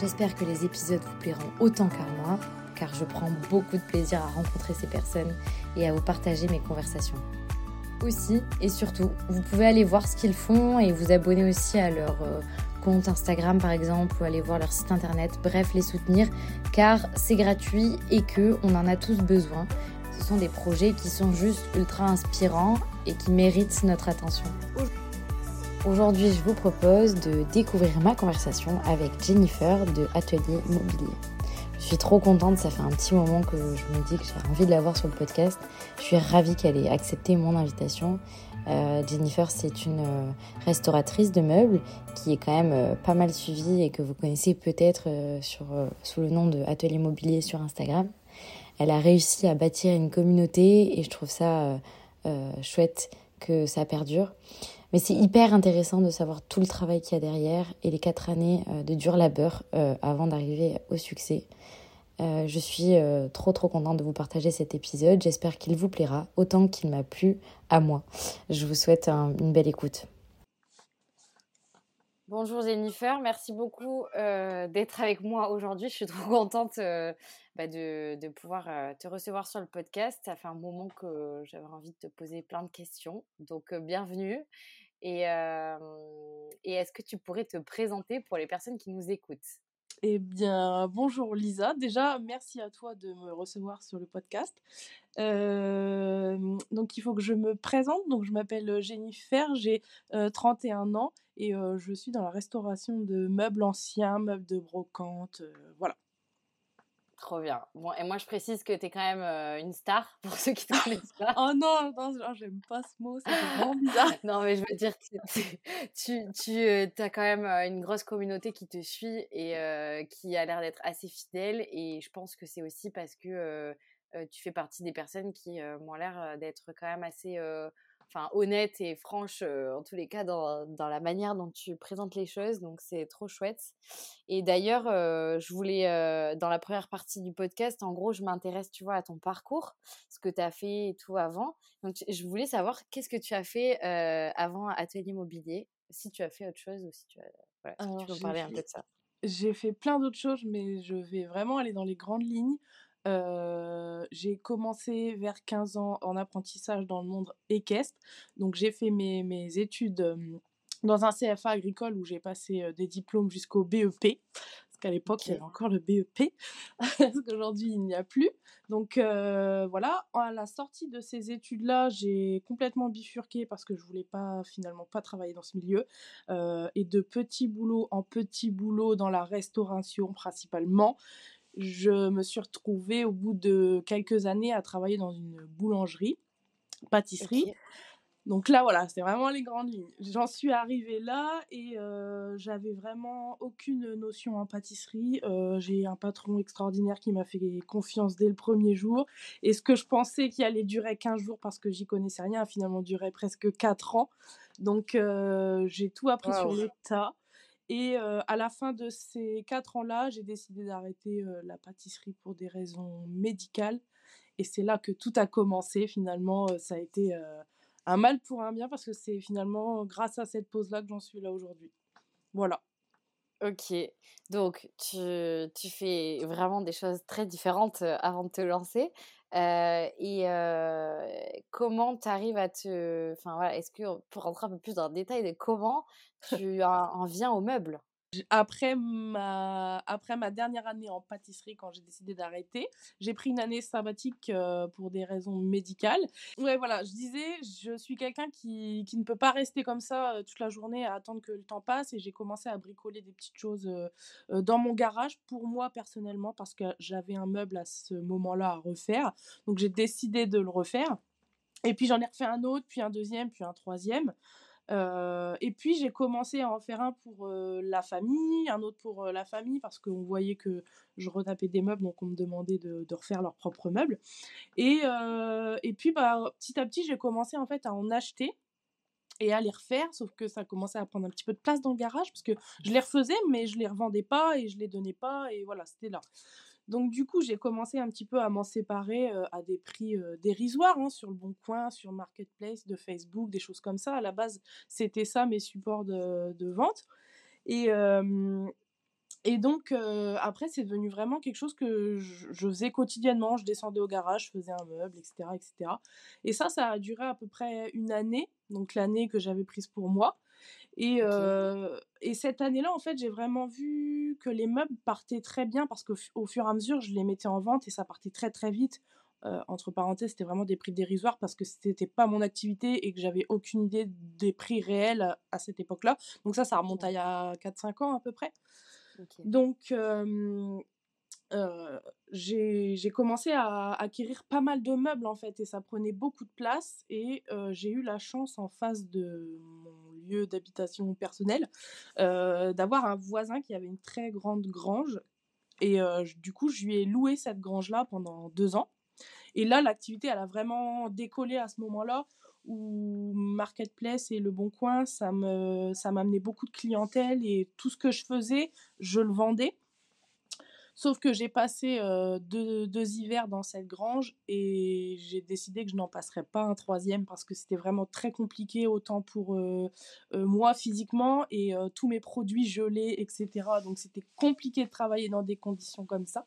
J'espère que les épisodes vous plairont autant qu'à moi, car je prends beaucoup de plaisir à rencontrer ces personnes et à vous partager mes conversations. Aussi et surtout, vous pouvez aller voir ce qu'ils font et vous abonner aussi à leur euh, compte Instagram par exemple ou aller voir leur site internet, bref les soutenir car c'est gratuit et que on en a tous besoin. Ce sont des projets qui sont juste ultra inspirants et qui méritent notre attention. Aujourd'hui, je vous propose de découvrir ma conversation avec Jennifer de Atelier Mobilier. Je suis trop contente, ça fait un petit moment que je me dis que j'ai envie de la voir sur le podcast. Je suis ravie qu'elle ait accepté mon invitation. Euh, Jennifer, c'est une euh, restauratrice de meubles qui est quand même euh, pas mal suivie et que vous connaissez peut-être sous le nom de Atelier Mobilier sur Instagram. Elle a réussi à bâtir une communauté et je trouve ça chouette que ça perdure. Mais c'est hyper intéressant de savoir tout le travail qu'il y a derrière et les quatre années euh, de dur labeur euh, avant d'arriver au succès. Euh, je suis trop trop contente de vous partager cet épisode. J'espère qu'il vous plaira autant qu'il m'a plu à moi. Je vous souhaite une belle écoute. Bonjour Jennifer, merci beaucoup d'être avec moi aujourd'hui. Je suis trop contente bah, de, de, pouvoir te recevoir sur le podcast. Ça fait un moment que j'avais envie de te poser plein de questions. Donc bienvenue. Et, est-ce que tu pourrais te présenter pour les personnes qui nous écoutent? Eh bien, bonjour Lisa. Déjà, merci à toi de me recevoir sur le podcast. donc, il faut que je me présente. Donc, je m'appelle Jennifer, j'ai 31 ans et je suis dans la restauration de meubles anciens, meubles de brocante. voilà. Trop bien. Bon, et moi, je précise que tu es quand même euh, une star, pour ceux qui ne te connaissent pas. oh non, non j'aime pas ce mot, c'est vraiment bizarre. non, mais je veux dire, tu, tu, tu euh, as quand même euh, une grosse communauté qui te suit et qui a l'air d'être assez fidèle. Et je pense que c'est aussi parce que tu fais partie des personnes qui m'ont l'air d'être quand même assez enfin honnête et franche en tous les cas dans, dans, la manière dont tu présentes les choses donc c'est trop chouette. Et d'ailleurs je voulais dans la première partie du podcast en gros je m'intéresse tu vois à ton parcours ce que tu as fait et tout avant. Donc je voulais savoir qu'est-ce que tu as fait avant atelier mobilier? Si tu as fait autre chose ou si tu as voilà, tu peux parler un peu de ça. j'ai fait plein d'autres choses mais je vais vraiment aller dans les grandes lignes j'ai commencé vers 15 ans en apprentissage dans le monde équestre. Donc j'ai fait mes, mes études dans un CFA agricole où j'ai passé des diplômes jusqu'au BEP. Parce qu'à l'époque, il y avait encore le BEP, parce qu'aujourd'hui, il n'y a plus. Donc voilà, à la sortie de ces études-là, j'ai complètement bifurqué parce que je voulais pas finalement pas travailler dans ce milieu. et de petit boulot en petit boulot dans la restauration principalement, je me suis retrouvée au bout de quelques années à travailler dans une boulangerie, pâtisserie. Donc là, voilà, c'est vraiment les grandes lignes. J'en suis arrivée là et euh, j'avais vraiment aucune notion en pâtisserie. Euh, j'ai un patron extraordinaire qui m'a fait confiance dès le premier jour. Et ce que je pensais qui allait durer 15 jours parce que j'y connaissais rien a finalement duré presque 4 ans. Donc euh, j'ai tout appris sur le tas. Et à la fin de ces quatre ans-là, j'ai décidé d'arrêter la pâtisserie pour des raisons médicales. Et c'est là que tout a commencé. Finalement, ça a été un mal pour un bien parce que c'est finalement grâce à cette pause-là que j'en suis là aujourd'hui. Voilà. Ok, donc tu, tu, fais vraiment des choses très différentes avant de te lancer. Et comment tu arrives à te... Enfin voilà, est-ce que pour rentrer un peu plus dans le détail de comment tu en viens aux meubles après ma, après ma dernière année en pâtisserie, quand j'ai décidé d'arrêter, j'ai pris une année sabbatique pour des raisons médicales. Ouais, voilà, je disais, je suis quelqu'un qui, qui, ne peut pas rester comme ça toute la journée à attendre que le temps passe et j'ai commencé à bricoler des petites choses dans mon garage pour moi personnellement parce que j'avais un meuble à ce moment-là à refaire. Donc j'ai décidé de le refaire. Et puis j'en ai refait un autre, puis un deuxième, puis un troisième. Et puis j'ai commencé à en faire un pour la famille, un autre pour la famille parce qu'on voyait que je retapais des meubles, donc on me demandait de, refaire leurs propres meubles. Et, et puis bah, petit à petit j'ai commencé en fait à en acheter et à les refaire, sauf que ça commençait à prendre un petit peu de place dans le garage parce que je les refaisais, mais je les revendais pas et je les donnais pas et voilà, c'était là. Donc du coup, j'ai commencé un petit peu à m'en séparer à des prix dérisoires hein, sur le Bon Coin, sur Marketplace, de Facebook, des choses comme ça. À la base, c'était ça mes supports de, vente. Et, et donc, après, c'est devenu vraiment quelque chose que je, faisais quotidiennement. Je descendais au garage, je faisais un meuble, etc., etc. Et ça, ça a duré à peu près une année, donc l'année que j'avais prise pour moi. Et, et cette année-là, en fait, j'ai vraiment vu que les meubles partaient très bien parce qu'au fur et à mesure, je les mettais en vente et ça partait très, très vite. entre parenthèses, c'était vraiment des prix dérisoires parce que c'était pas mon activité et que j'avais aucune idée des prix réels à, cette époque-là. Donc ça, ça remonte à il y a 4-5 ans à peu près. Donc, j'ai commencé à acquérir pas mal de meubles en fait et ça prenait beaucoup de place et j'ai eu la chance en face de mon lieu d'habitation personnel d'avoir un voisin qui avait une très grande grange et du coup je lui ai loué cette grange là pendant deux ans et là l'activité elle a vraiment décollé à ce moment là où Marketplace et Le Bon Coin, ça me, ça m'amenait beaucoup de clientèle et tout ce que je faisais, je le vendais. Sauf que j'ai passé euh, deux, hivers dans cette grange et j'ai décidé que je n'en passerais pas un troisième parce que c'était vraiment très compliqué, autant pour euh, euh, moi physiquement et tous mes produits gelés, etc. Donc c'était compliqué de travailler dans des conditions comme ça.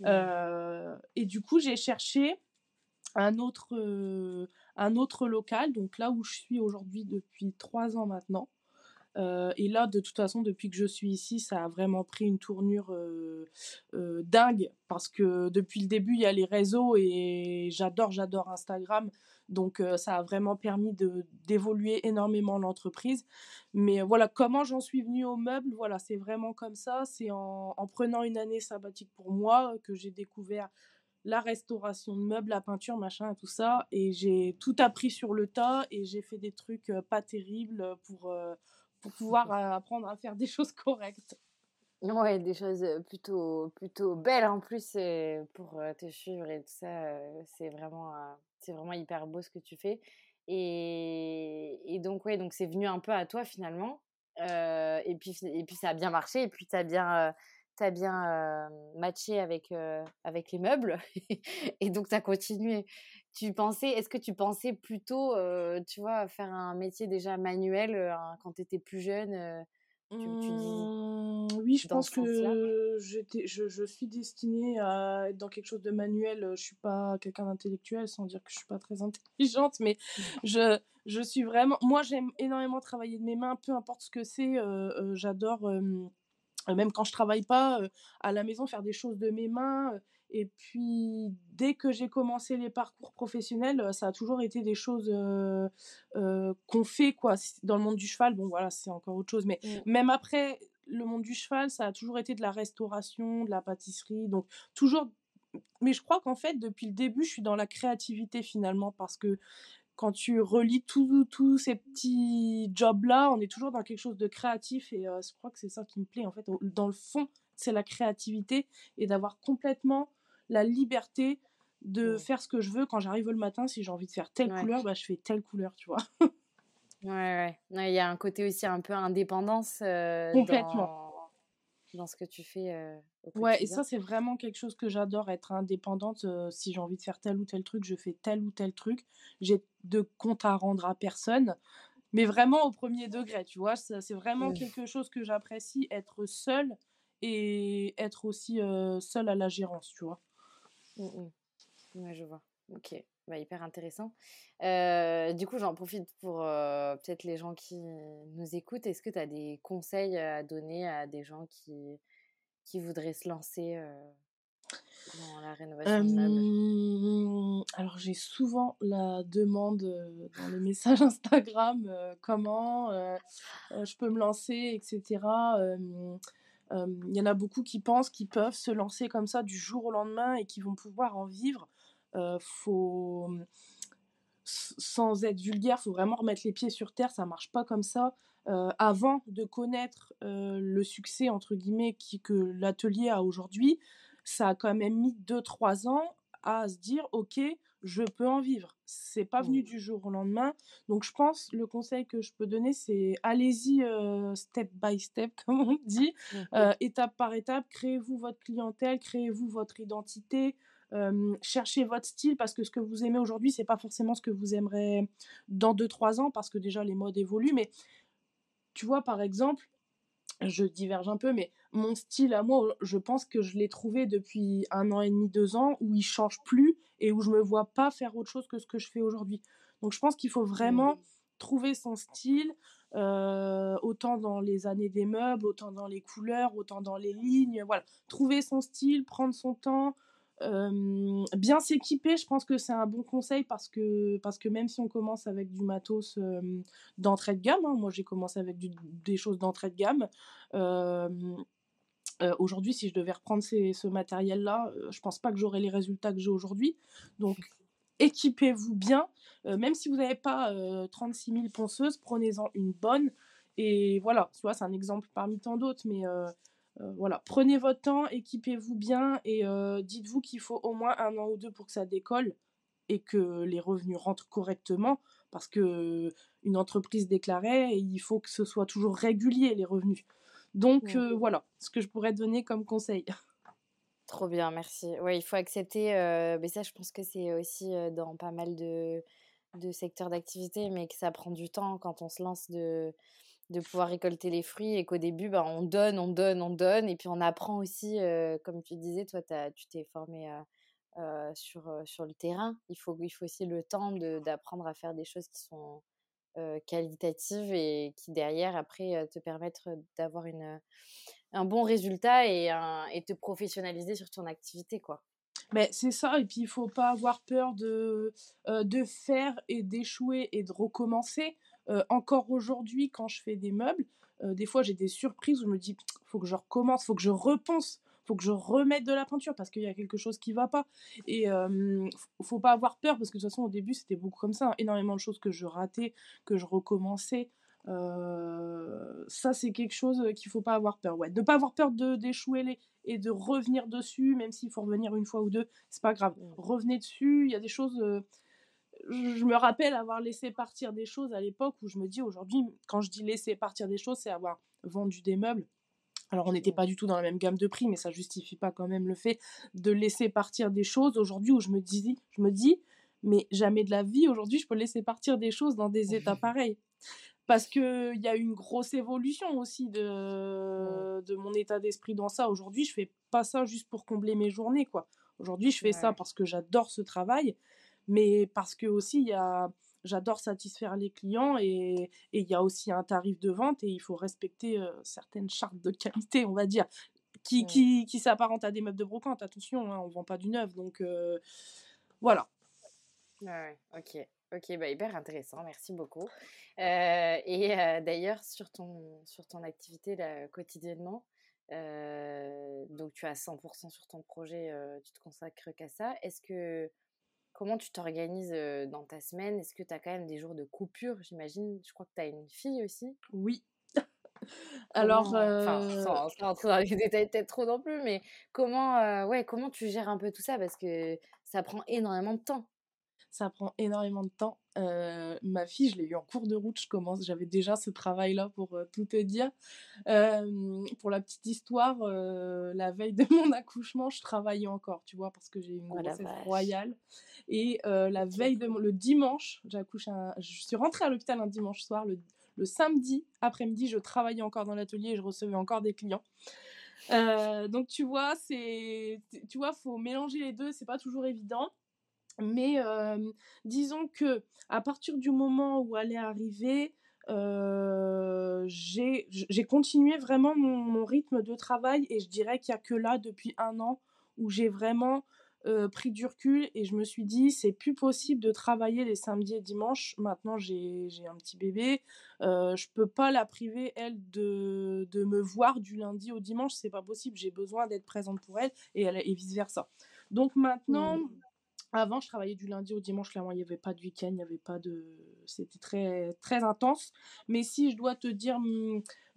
Mmh. et du coup, j'ai cherché un autre, un autre local, donc là où je suis aujourd'hui depuis trois ans maintenant. Euh, et là, de toute façon, depuis que je suis ici, ça a vraiment pris une tournure euh, euh, dingue parce que depuis le début, il y a les réseaux et j'adore, j'adore Instagram. Donc, ça a vraiment permis d'évoluer énormément l'entreprise. Mais voilà, comment j'en suis venue au meuble, voilà, c'est vraiment comme ça. C'est en, en prenant une année sabbatique pour moi que j'ai découvert la restauration de meubles, la peinture, machin, tout ça. Et j'ai tout appris sur le tas et j'ai fait des trucs pas terribles pour, pour pouvoir euh, apprendre à faire des choses correctes. Ouais, des choses plutôt, plutôt belles en plus pour te suivre et tout ça. C'est vraiment, c'est vraiment hyper beau ce que tu fais. Et, et donc, ouais, donc c'est venu un peu à toi finalement. et, puis, et puis ça a bien marché. Et puis tu as bien as bien matché avec, avec les meubles et donc tu as continué. Tu pensais, est-ce que tu pensais plutôt, tu vois, faire un métier déjà manuel quand tu étais plus jeune mmh, oui, je pense que je, je, suis destinée à être dans quelque chose de manuel. Je suis pas quelqu'un d'intellectuel, sans dire que je suis pas très intelligente, mais je, je suis vraiment. Moi, j'aime énormément travailler de mes mains, peu importe ce que c'est. J'adore même quand je travaille pas à la maison, faire des choses de mes mains. Et puis, dès que j'ai commencé les parcours professionnels, ça a toujours été des choses qu'on fait quoi. Dans le monde du cheval, bon voilà, c'est encore autre chose. Mais mmh. même après le monde du cheval, ça a toujours été de la restauration, de la pâtisserie. Donc, toujours. Mais je crois qu'en fait, depuis le début, je suis dans la créativité finalement parce que quand tu relis tous ces petits jobs-là, on est toujours dans quelque chose de créatif et je crois que c'est ça qui me plaît en fait. Dans le fond, c'est la créativité et d'avoir complètement la liberté de faire ce que je veux quand j'arrive le matin. Si j'ai envie de faire telle couleur, bah, je fais telle couleur, tu vois. ouais, ouais. Il y a un côté aussi un peu indépendance. complètement dans ce que tu fais. Euh, ouais, et ça, c'est vraiment quelque chose que j'adore, être indépendante. si j'ai envie de faire tel ou tel truc, je fais tel ou tel truc. J'ai de compte à rendre à personne, mais vraiment au premier degré, tu vois. C'est vraiment quelque chose que j'apprécie, être seule et être aussi seule à la gérance, tu vois. Ouais, je vois. Ok. Bah, hyper intéressant. Euh, du coup, j'en profite pour euh, peut-être les gens qui nous écoutent. Est-ce que tu as des conseils à donner à des gens qui, qui voudraient se lancer euh, dans la rénovation Alors, j'ai souvent la demande dans les messages Instagram comment je peux me lancer, etc. Il y en a beaucoup qui pensent qu'ils peuvent se lancer comme ça du jour au lendemain et qui vont pouvoir en vivre faut sans être vulgaire, faut vraiment remettre les pieds sur terre, ça marche pas comme ça. avant de connaître le succès entre guillemets que l'atelier a aujourd'hui, ça a quand même mis 2-3 ans à se dire ok je peux en vivre c'est pas venu mmh. du jour au lendemain donc je pense le conseil que je peux donner c'est allez-y step by step comme on dit mmh. étape par étape créez-vous votre clientèle créez-vous votre identité cherchez votre style parce que ce que vous aimez aujourd'hui c'est pas forcément ce que vous aimerez dans 2-3 ans parce que déjà les modes évoluent mais tu vois par exemple je diverge un peu, mais mon style à moi, je pense que je l'ai trouvé depuis un an et demi, deux ans, où il change plus et où je me vois pas faire autre chose que ce que je fais aujourd'hui. Donc je pense qu'il faut vraiment mmh. trouver son style, euh, autant dans les années des meubles, autant dans les couleurs, autant dans les lignes, voilà. Trouver son style, prendre son temps, bien s'équiper, je pense que c'est un bon conseil parce que, parce que même si on commence avec du matos d'entrée de gamme, hein, moi j'ai commencé avec des choses d'entrée de gamme. Aujourd'hui, si je devais reprendre ce matériel-là, je pense pas que j'aurais les résultats que j'ai aujourd'hui. Donc, équipez-vous bien. même si vous n'avez pas 36 000 ponceuses, prenez-en une bonne. Et voilà, tu vois, c'est un exemple parmi tant d'autres, mais euh, voilà, prenez votre temps, équipez-vous bien et euh, dites-vous qu'il faut au moins un an ou deux pour que ça décolle et que les revenus rentrent correctement parce que une entreprise déclarait il faut que ce soit toujours régulier les revenus. Donc euh, voilà, ce que je pourrais donner comme conseil. Trop bien, merci. Ouais, il faut accepter, mais ça je pense que c'est aussi dans pas mal de, de secteurs d'activité, mais que ça prend du temps quand on se lance de de pouvoir récolter les fruits et qu'au début, bah, on donne, on donne, on donne. Et puis on apprend aussi, comme tu disais, toi, tu t'es formé sur, sur le terrain. Il faut, il faut aussi le temps d'apprendre à faire des choses qui sont qualitatives et qui derrière, après, te permettre d'avoir un bon résultat et, te professionnaliser sur ton activité. quoi. Mais c'est ça, et puis il faut pas avoir peur de, de faire et d'échouer et de recommencer. Encore aujourd'hui, quand je fais des meubles, des fois j'ai des surprises où je me dis, faut que je recommence, faut que je repense, faut que je remette de la peinture parce qu'il y a quelque chose qui va pas. Et euh, faut pas avoir peur parce que de toute façon au début c'était beaucoup comme ça, hein. énormément de choses que je ratais, que je recommençais. ça c'est quelque chose qu'il faut pas avoir peur. Ouais, de pas avoir peur de d'échouer et de revenir dessus, même s'il faut revenir une fois ou deux, c'est pas grave. Mmh. Revenez dessus. Il y a des choses je me rappelle avoir laissé partir des choses à l'époque où je me dis aujourd'hui, quand je dis laisser partir des choses, c'est avoir vendu des meubles. Alors on n'était pas du tout dans la même gamme de prix, mais ça justifie pas quand même le fait de laisser partir des choses aujourd'hui où je me dis, je me dis, mais jamais de la vie aujourd'hui je peux laisser partir des choses dans des états pareils. Parce qu'il y a une grosse évolution aussi de, de mon état d'esprit dans ça. Aujourd'hui, je fais pas ça juste pour combler mes journées, quoi. Aujourd'hui, je fais ça parce que j'adore ce travail mais parce que aussi il y a j'adore satisfaire les clients et il y a aussi un tarif de vente et il faut respecter certaines chartes de qualité, on va dire, qui, qui, qui s'apparentent à des meubles de brocante. Attention, hein, on ne vend pas du neuf, donc voilà. Ouais, ok. Ok, bah hyper intéressant, merci beaucoup. et d'ailleurs, sur ton, sur ton activité là, quotidiennement, donc tu as 100% sur ton projet, tu te consacres qu'à ça. Est-ce que Comment tu t'organises dans ta semaine? Est-ce que tu as quand même des jours de coupure? J'imagine, je crois que tu as une fille aussi. Oui. Alors, enfin, sans, rentrer dans les détails peut-être trop non plus, mais comment, ouais, comment tu gères un peu tout ça? Parce que ça prend énormément de temps ça prend énormément de temps. Euh, ma fille, je l'ai eu en cours de route, je commence, j'avais déjà ce travail-là pour euh, tout te dire. Euh, pour la petite histoire, la veille de mon accouchement, je travaillais encore, tu vois, parce que j'ai une oh grossesse royale. Et la veille de mon, le dimanche, j'accouche un, je suis rentrée à l'hôpital un dimanche soir, le, le samedi après-midi, je travaillais encore dans l'atelier et je recevais encore des clients. donc tu vois, c'est, tu vois, faut mélanger les deux, c'est pas toujours évident. Mais disons que à partir du moment où elle est arrivée, j'ai continué vraiment mon, rythme de travail et je dirais qu'il n'y a que là, depuis un an, où j'ai vraiment pris du recul et je me suis dit, c'est plus possible de travailler les samedis et dimanches. Maintenant, j'ai un petit bébé. je peux pas la priver, elle, de, de me voir du lundi au dimanche. C'est pas possible. J'ai besoin d'être présente pour elle et, et vice-versa. Donc maintenant... Mmh Avant, je travaillais du lundi au dimanche, clairement, il n'y avait pas de week-end, il n'y avait pas de. C'était très, très intense. Mais si je dois te dire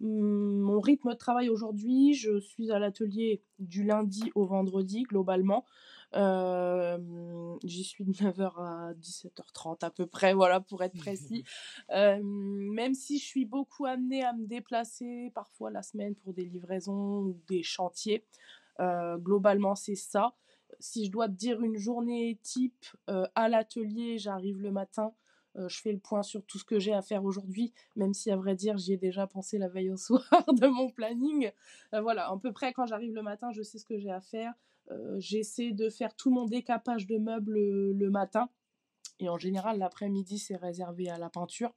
mon rythme de travail aujourd'hui, je suis à l'atelier du lundi au vendredi, globalement. J'y suis de 9h à 17h30 à peu près, voilà, pour être précis. même si je suis beaucoup amenée à me déplacer parfois la semaine pour des livraisons ou des chantiers. globalement, c'est ça si je dois te dire une journée type euh, à l'atelier, j'arrive le matin, euh, je fais le point sur tout ce que j'ai à faire aujourd'hui, même si à vrai dire j'y ai déjà pensé la veille au soir de mon planning. Euh, voilà, à peu près quand j'arrive le matin, je sais ce que j'ai à faire. J'essaie de faire tout mon décapage de meubles le matin. Et en général, l'après-midi, c'est réservé à la peinture.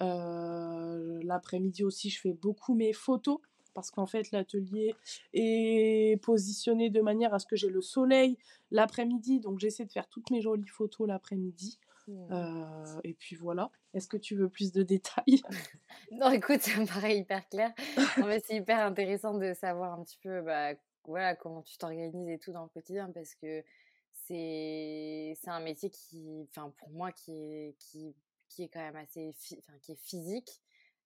l'après-midi aussi, je fais beaucoup mes photos parce qu'en fait l'atelier est positionné de manière à ce que j'ai le soleil l'après-midi, donc j'essaie de faire toutes mes jolies photos l'après-midi. Mmh. Euh, et puis voilà. Est-ce que tu veux plus de détails? Non, écoute, ça me paraît hyper clair. c'est hyper intéressant de savoir un petit peu bah, voilà, comment tu t'organises et tout dans le quotidien parce que c'est un métier qui, enfin pour moi, qui est, qui, qui est quand même assez qui est physique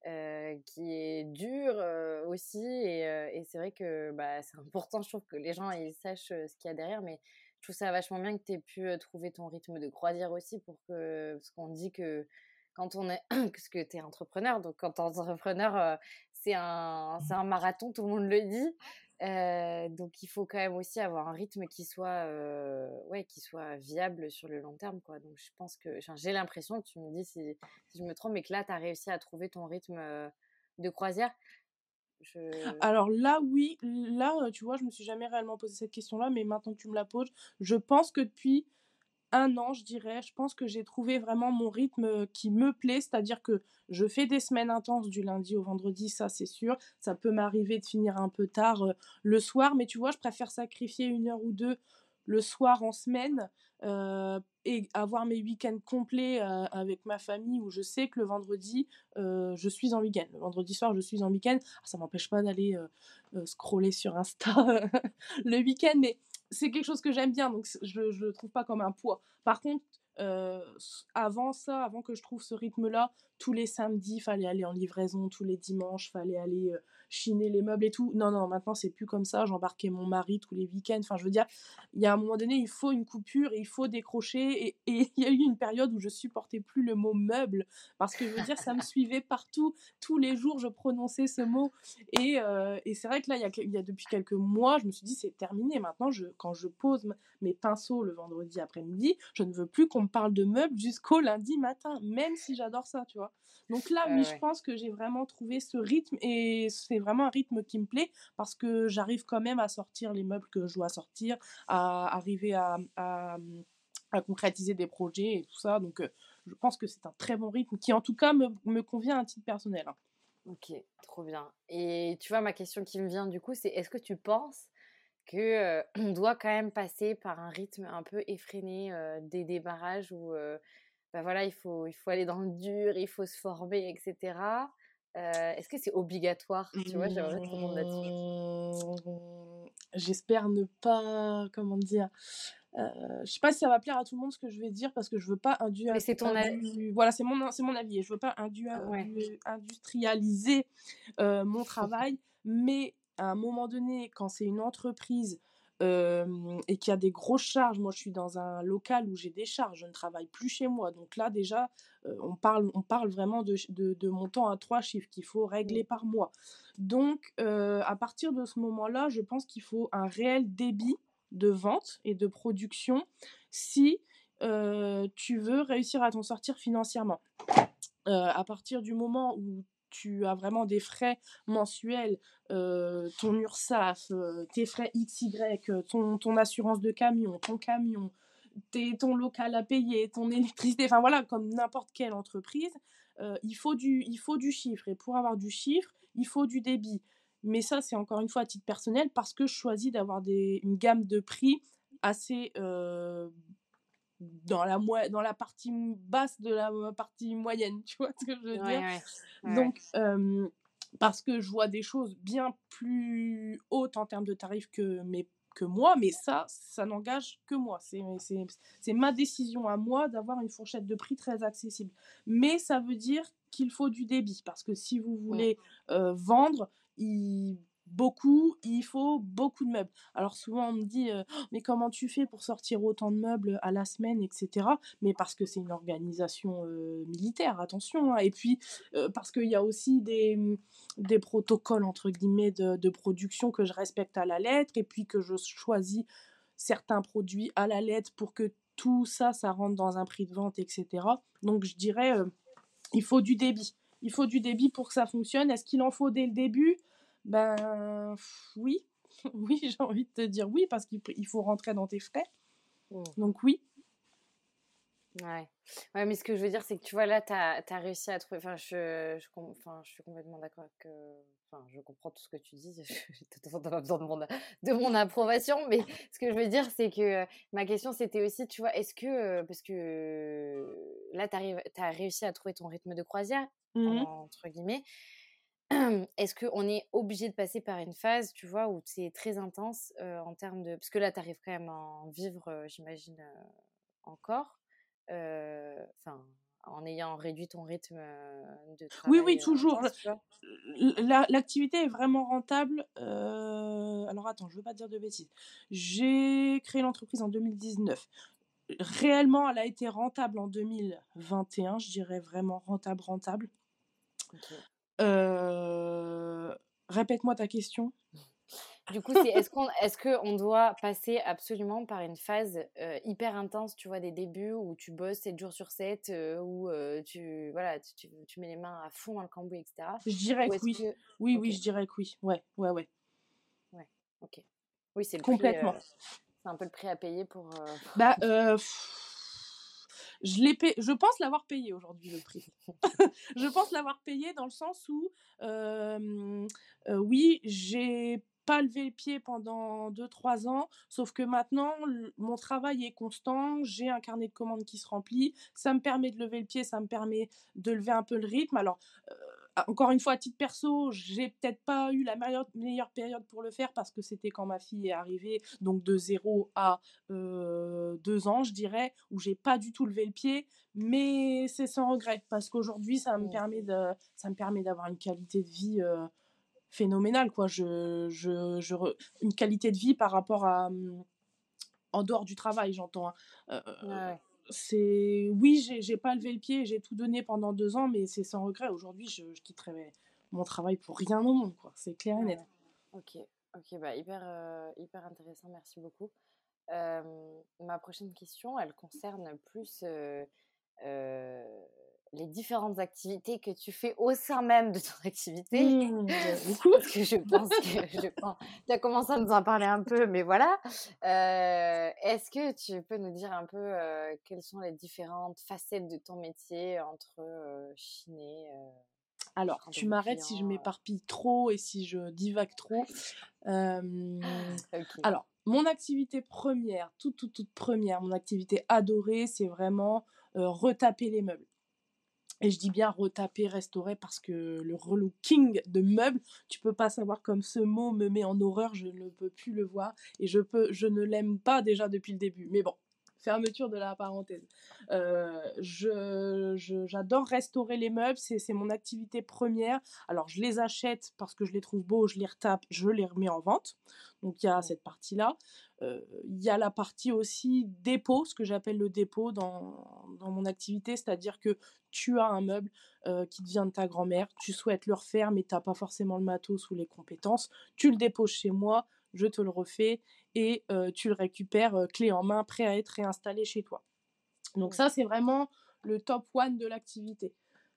euh, qui est dur euh, Et, c'est vrai que bah, c'est important, je trouve, que les gens ils sachent ce qu'il y a derrière. Mais je trouve ça vachement bien que tu aies pu trouver ton rythme de croisière aussi, pour que, parce qu'on dit que quand on est, parce que tu es entrepreneur, donc quand entrepreneur, c'est un, un marathon, tout le monde le dit. Donc il faut quand même aussi avoir un rythme qui soit, ouais, qui soit viable sur le long terme. Quoi. Donc je pense que j'ai l'impression, tu me dis si, si, je me trompe, mais que là, tu as réussi à trouver ton rythme de croisière. Alors là, oui, là, tu vois, je me suis jamais réellement posé cette question-là, mais maintenant que tu me la poses, je pense que depuis un an, je dirais. Je pense que j'ai trouvé vraiment mon rythme qui me plaît, c'est-à-dire que je fais des semaines intenses du lundi au vendredi, ça c'est sûr. Ça peut m'arriver de finir un peu tard le soir, mais tu vois, je préfère sacrifier une heure ou deux le soir en semaine et avoir mes week-ends complets avec ma famille où je sais que le vendredi, je suis en week-end. Le vendredi soir, je suis en week-end. Ah, ça m'empêche pas d'aller scroller sur Insta le week-end, mais c'est quelque chose que j'aime bien, donc je ne le trouve pas comme un poids. Par contre, avant ça, avant que je trouve ce rythme-là, tous les samedis, fallait aller en livraison, tous les dimanches, fallait aller chiner les meubles et tout. Non, non, maintenant c'est plus comme ça. J'embarquais mon mari tous les week-ends. Enfin, je veux dire, il y a un moment donné, il faut une coupure il faut décrocher. Et il y a eu une période où je supportais plus le mot meuble parce que je veux dire, ça me suivait partout. Tous les jours, je prononçais ce mot. Et, euh, et c'est vrai que là, il y, a, y, a, depuis quelques mois, je me suis dit, c'est terminé. Maintenant, je, quand je pose mes pinceaux le vendredi après-midi, je ne veux plus qu'on me parle de meubles jusqu'au lundi matin, même si j'adore ça, tu vois. Donc là, oui, je pense que j'ai vraiment trouvé ce rythme et c'est vraiment un rythme qui me plaît parce que j'arrive quand même à sortir les meubles que je dois sortir, à arriver à, à, concrétiser des projets et tout ça. Donc euh, je pense que c'est un très bon rythme qui en tout cas me, me convient à titre personnel. Hein. Ok, trop bien. Et tu vois, ma question qui me vient du coup, c'est est-ce que tu penses que euh, on doit quand même passer par un rythme un peu effréné euh, des débarrages où bah, voilà, il faut, il faut aller dans le dur, il faut se former, etc. Euh, est-ce que c'est obligatoire? Tu vois, j'aimerais te demander là-dessus. Mmh, j'espère ne pas, comment dire, euh, je sais pas si ça va plaire à tout le monde ce que je vais dire parce que je veux pas induire. Mais c'est ton avis. Voilà, c'est mon, c'est mon avis. Je veux pas induire, industrialiser euh, mon travail, mais à un moment donné, quand c'est une entreprise et qu'il y a des grosses charges. Moi, je suis dans un local où j'ai des charges, je ne travaille plus chez moi. Donc là, déjà, on, parle, on parle vraiment de, de, de montants à trois chiffres qu'il faut régler par mois. Donc, à partir de ce moment-là, je pense qu'il faut un réel débit de vente et de production si tu veux réussir à t'en sortir financièrement. à partir du moment où tu as vraiment des frais mensuels, euh, ton URSAF, euh, tes frais XY, euh, ton, ton assurance de camion, ton camion, ton local à payer, ton électricité, enfin voilà, comme n'importe quelle entreprise, il, faut du, il faut du chiffre. Et pour avoir du chiffre, il faut du débit. Mais ça, c'est encore une fois à titre personnel parce que je choisis d'avoir une gamme de prix assez dans la, dans la partie basse de la partie moyenne, tu vois ce que je veux dire? Donc, parce que je vois des choses bien plus hautes en termes de tarifs que mes que moi, mais ça, ça n'engage que moi. C'est ma décision à moi d'avoir une fourchette de prix très accessible. Mais ça veut dire qu'il faut du débit, parce que si vous voulez vendre, il beaucoup, il faut beaucoup de meubles. Alors souvent on me dit «Oh, mais comment tu fais pour sortir autant de meubles à la semaine, etc. Mais parce que c'est une organisation militaire, attention. Hein. Et puis parce qu'il y a aussi des, mmh, des protocoles entre guillemets de, de, production que je respecte à la lettre et puis que je choisis certains produits à la lettre pour que tout ça, ça rentre dans un prix de vente, etc. Donc je dirais il faut du débit. Il faut du débit pour que ça fonctionne. Est-ce qu'il en faut dès le début? Ben oui, oui, j'ai envie de te dire oui parce qu'il faut rentrer dans tes frais. Mmh. Donc oui. Ouais. ouais, mais ce que je veux dire, c'est que tu vois, là, tu as, as, réussi à trouver. Enfin, je, je, enfin, je suis complètement d'accord que. Enfin, je comprends tout ce que tu dis. Je n'ai pas besoin de mon, de mon approbation. Mais ce que je veux dire, c'est que ma question, c'était aussi, tu vois, est-ce que. Parce que là, tu as réussi à trouver ton rythme de croisière, mmh entre guillemets. Est-ce qu'on est obligé de passer par une phase, tu vois, où c'est très intense en termes de... Parce que là, tu arrives quand même à en vivre, j'imagine, encore. Enfin, en ayant réduit ton rythme de travail. Oui, oui, toujours. L'activité est vraiment rentable. Alors attends, je ne veux pas dire de bêtises. J'ai créé l'entreprise en 2019. Réellement, elle a été rentable en 2021, je dirais vraiment rentable, rentable. Répète-moi ta question. Du coup, c'est est-ce qu'on est qu'on doit passer absolument par une phase euh, hyper intense, tu vois, des débuts où tu bosses 7 jours sur 7, euh, où tu, voilà, tu, tu, mets les mains à fond dans le cambouis, etc. Je dirais que oui. Oui, oui, je dirais que oui. Ouais, ouais, ouais. Ouais, ok. Oui, c'est Complètement. c'est un peu le prix à payer pour. Bah, je, pense l'avoir payé aujourd'hui le prix. je pense l'avoir payé dans le sens où, oui, j'ai pas levé le pied pendant 2-3 ans, sauf que maintenant, mon travail est constant, j'ai un carnet de commandes qui se remplit, ça me permet de lever le pied, ça me permet de lever un peu le rythme. Alors, encore une fois, à titre perso, j'ai peut-être pas eu la meilleure, meilleure, période pour le faire parce que c'était quand ma fille est arrivée, donc de 0 à 2 ans, je dirais, où j'ai pas du tout levé le pied, mais c'est sans regret parce qu'aujourd'hui, ça me permet de, ça me permet d'avoir une qualité de vie phénoménale, quoi. Je, je, je une qualité de vie par rapport à mmh, en dehors du travail, j'entends. Hein c'est oui, j'ai pas levé le pied, j'ai tout donné pendant deux ans, mais c'est sans regret. Aujourd'hui, je, je, quitterai mon travail pour rien au monde, quoi. C'est clair et net. Ok, ok, bah hyper, euh, hyper intéressant, merci beaucoup. Ma prochaine question, elle concerne plus les différentes activités que tu fais au sein même de ton activité. Mmh, Parce que je pense que tu as commencé à nous en parler un peu, mais voilà. Euh, est-ce que tu peux nous dire un peu euh, quelles sont les différentes facettes de ton métier entre euh, chiner alors, tu m'arrêtes si je m'éparpille trop et si je divague trop. Alors, mon activité première, toute, toute, toute première, mon activité adorée, c'est vraiment retaper les meubles. Et je dis bien retaper, restaurer parce que le relooking de meubles, tu peux pas savoir comme ce mot me met en horreur, je ne peux plus le voir et je peux, je ne l'aime pas déjà depuis le début. Mais bon, fermeture de la parenthèse. Euh, j'adore restaurer les meubles, c'est mon activité première. Alors je les achète parce que je les trouve beaux, je les retape, je les remets en vente. Donc il y a cette partie-là. Euh, il y a la partie aussi dépôt, ce que j'appelle le dépôt dans, dans mon activité, c'est-à-dire que tu as un meuble euh, qui te vient de ta grand-mère, tu souhaites le refaire, mais tu n'as pas forcément le matos ou les compétences, tu le déposes chez moi, je te le refais et euh, tu le récupères clé en main, prêt à être réinstallé chez toi. Donc ça, c'est vraiment le top one de l'activité.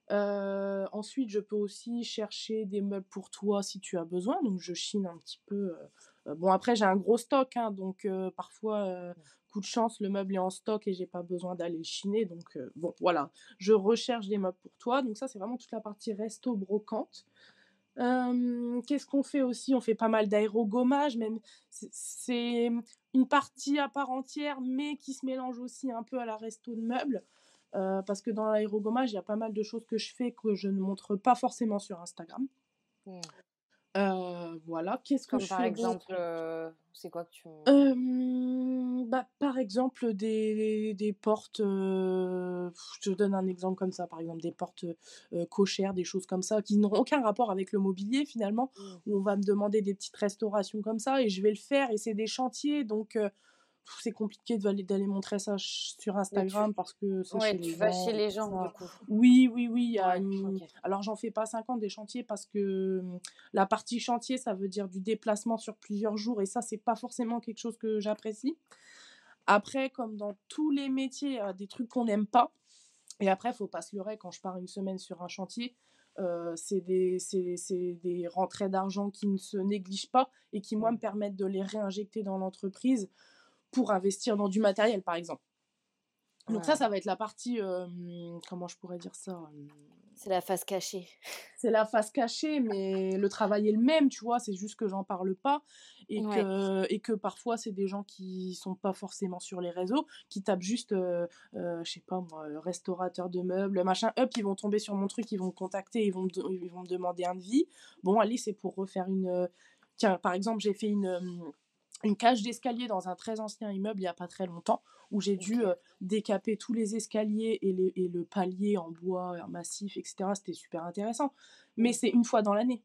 ensuite, je peux aussi chercher des meubles pour toi si tu as besoin. Donc, je chine un petit peu bon, après, j'ai un gros stock, hein, donc euh, parfois, euh, coup de chance, le meuble est en stock et j'ai pas besoin d'aller le chiner. Donc, bon, voilà, je recherche des meubles pour toi. Donc, ça, c'est vraiment toute la partie resto brocante. Qu'est-ce qu'on fait aussi? On fait pas mal d'aérogommage, même c'est une partie à part entière, mais qui se mélange aussi un peu à la resto de meubles. parce que dans l'aérogommage, il y a pas mal de choses que je fais que je ne montre pas forcément sur Instagram. Mmh. Voilà, qu'est-ce que Comme je par fais exemple, c'est quoi que tu bah, par exemple des des portes, je te donne un exemple comme ça, par exemple des portes, cochères, des choses comme ça qui n'auront aucun rapport avec le mobilier finalement, Mmh. où on va me demander des petites restaurations comme ça et je vais le faire et c'est des chantiers donc c'est compliqué d'aller montrer ça sur Instagram parce que c'est chez ouais, les tu vas gens chez les gens, du ça. coup? Oui, oui, oui, Ouais, une alors j'en fais pas 50 des chantiers parce que, mmh, la partie chantier, ça veut dire du déplacement sur plusieurs jours et ça, c'est pas forcément quelque chose que j'apprécie. Après, comme dans tous les métiers, il y a des trucs qu'on n'aime pas et après, faut pas se leurrer, quand je pars une semaine sur un chantier, heu, c'est des des rentrées d'argent qui ne se négligent pas et qui, moi, me permettent de les réinjecter dans l'entreprise pour investir dans du matériel, par exemple. Donc ça, Ouais. ça va être la partie, comment je pourrais dire ça? C'est la face cachée. c'est la face cachée, mais le travail est le même, tu vois? C'est juste que j'en parle pas et Ouais. que et que parfois, c'est des gens qui sont pas forcément sur les réseaux, qui tapent juste, heu heu, je sais pas moi, heu, restaurateur de meubles, machin, hop, ils vont tomber sur mon truc, ils vont me contacter, ils vont me ils vont me demander un devis. Bon, allez, c'est pour refaire une, tiens, par exemple, j'ai fait une, une cage d'escalier dans un très ancien immeuble il y a pas très longtemps, où j'ai dû, heu, décaper tous les escaliers et les et le palier en bois massif et cetera. C'était super intéressant, mais c'est une fois dans l'année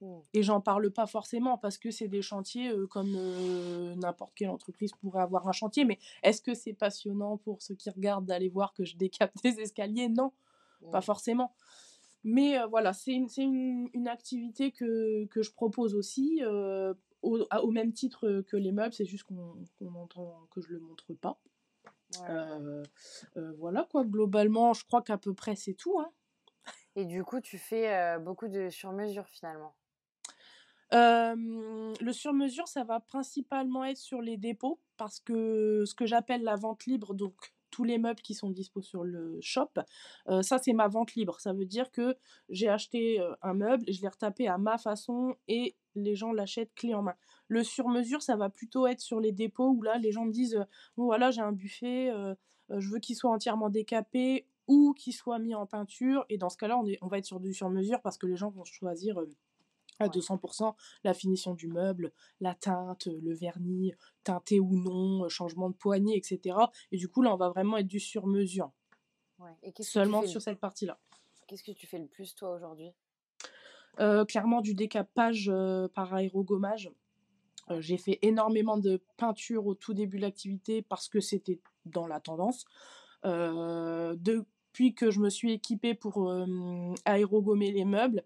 Mmh. et j'en parle pas forcément parce que c'est des chantiers, heu, comme, n'importe quelle entreprise pourrait avoir un chantier, mais est-ce que c'est passionnant pour ceux qui regardent d'aller voir que je décape des escaliers? Non, pas Mmh. forcément, mais voilà, c'est une c'est une une activité que que je propose aussi, au même titre, que les meubles, c'est juste qu'on entend que je le montre pas. Ouais. Heu heu, voilà quoi, globalement, je crois qu'à peu près c'est tout, hein. Et du coup, tu fais, beaucoup de sur-mesure, finalement? Le sur-mesure, ça va principalement être sur les dépôts parce que ce que j'appelle la vente libre, donc tous les meubles qui sont dispo sur le shop, ça, c'est ma vente libre. Ça veut dire que j'ai acheté, un meuble, je l'ai retapé à ma façon et les gens l'achètent clé en main. Le sur-mesure, ça va plutôt être sur les dépôts où là, les gens me disent, heu: «Bon voilà, j'ai un buffet, heu heu, je veux qu'il soit entièrement décapé ou qu'il soit mis en peinture» et dans ce cas-là, on est on va être sur du sur-mesure parce que les gens vont choisir, à Ouais. 200% la finition du meuble, la teinte, le vernis, teinté ou non, changement de poignée et cetera et du coup, là, on va vraiment être du sur-mesure. Ouais et Seulement sur cette partie-là. qu'est-ce que tu fais le plus, toi, aujourd'hui? Heu, clairement du décapage, heu, par aérogommage. Ouais. j'ai fait énormément de peinture au tout début de l'activité parce que c'était dans la tendance. Depuis que je me suis équipée pour, aérogommer les meubles,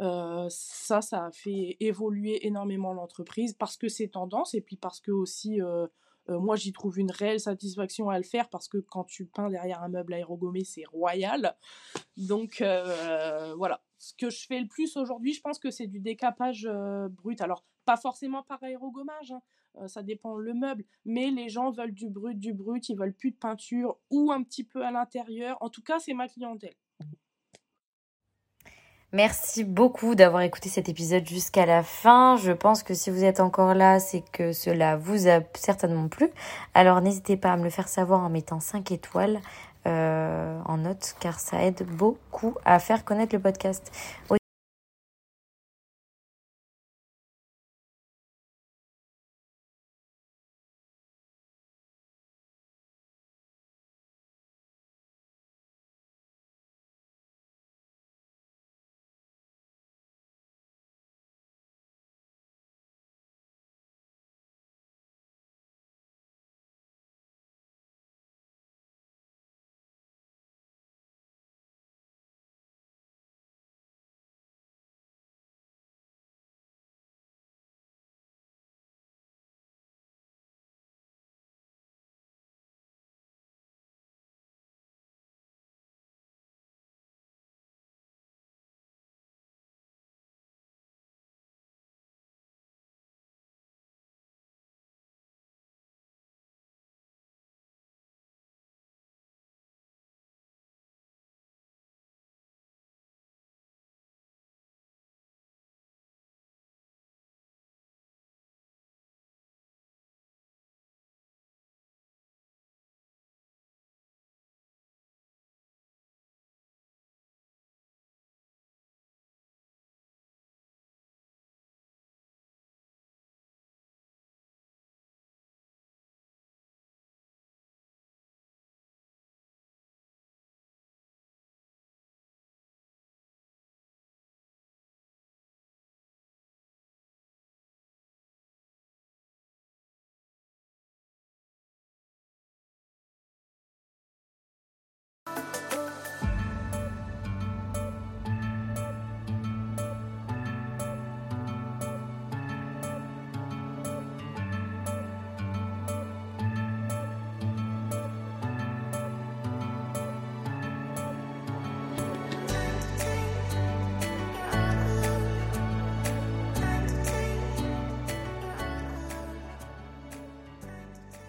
ça, ça a fait évoluer énormément l'entreprise parce que c'est tendance et puis parce qu'aussi, heu heu, moi, j'y trouve une réelle satisfaction à le faire parce que quand tu peins derrière un meuble aérogommé, c'est royal. Donc heu, voilà. Ce que je fais le plus aujourd'hui, je pense que c'est du décapage, heu, brut. Alors, pas forcément par aérogommage, hein, ça dépend le meuble, mais les gens veulent du brut, du brut, ils veulent plus de peinture ou un petit peu à l'intérieur. En tout cas, c'est ma clientèle. Merci beaucoup d'avoir écouté cet épisode jusqu'à la fin. Je pense que si vous êtes encore là, c'est que cela vous a certainement plu. Alors n'hésitez pas à me le faire savoir en mettant 5 étoiles, heu, en note car ça aide beaucoup à faire connaître le podcast.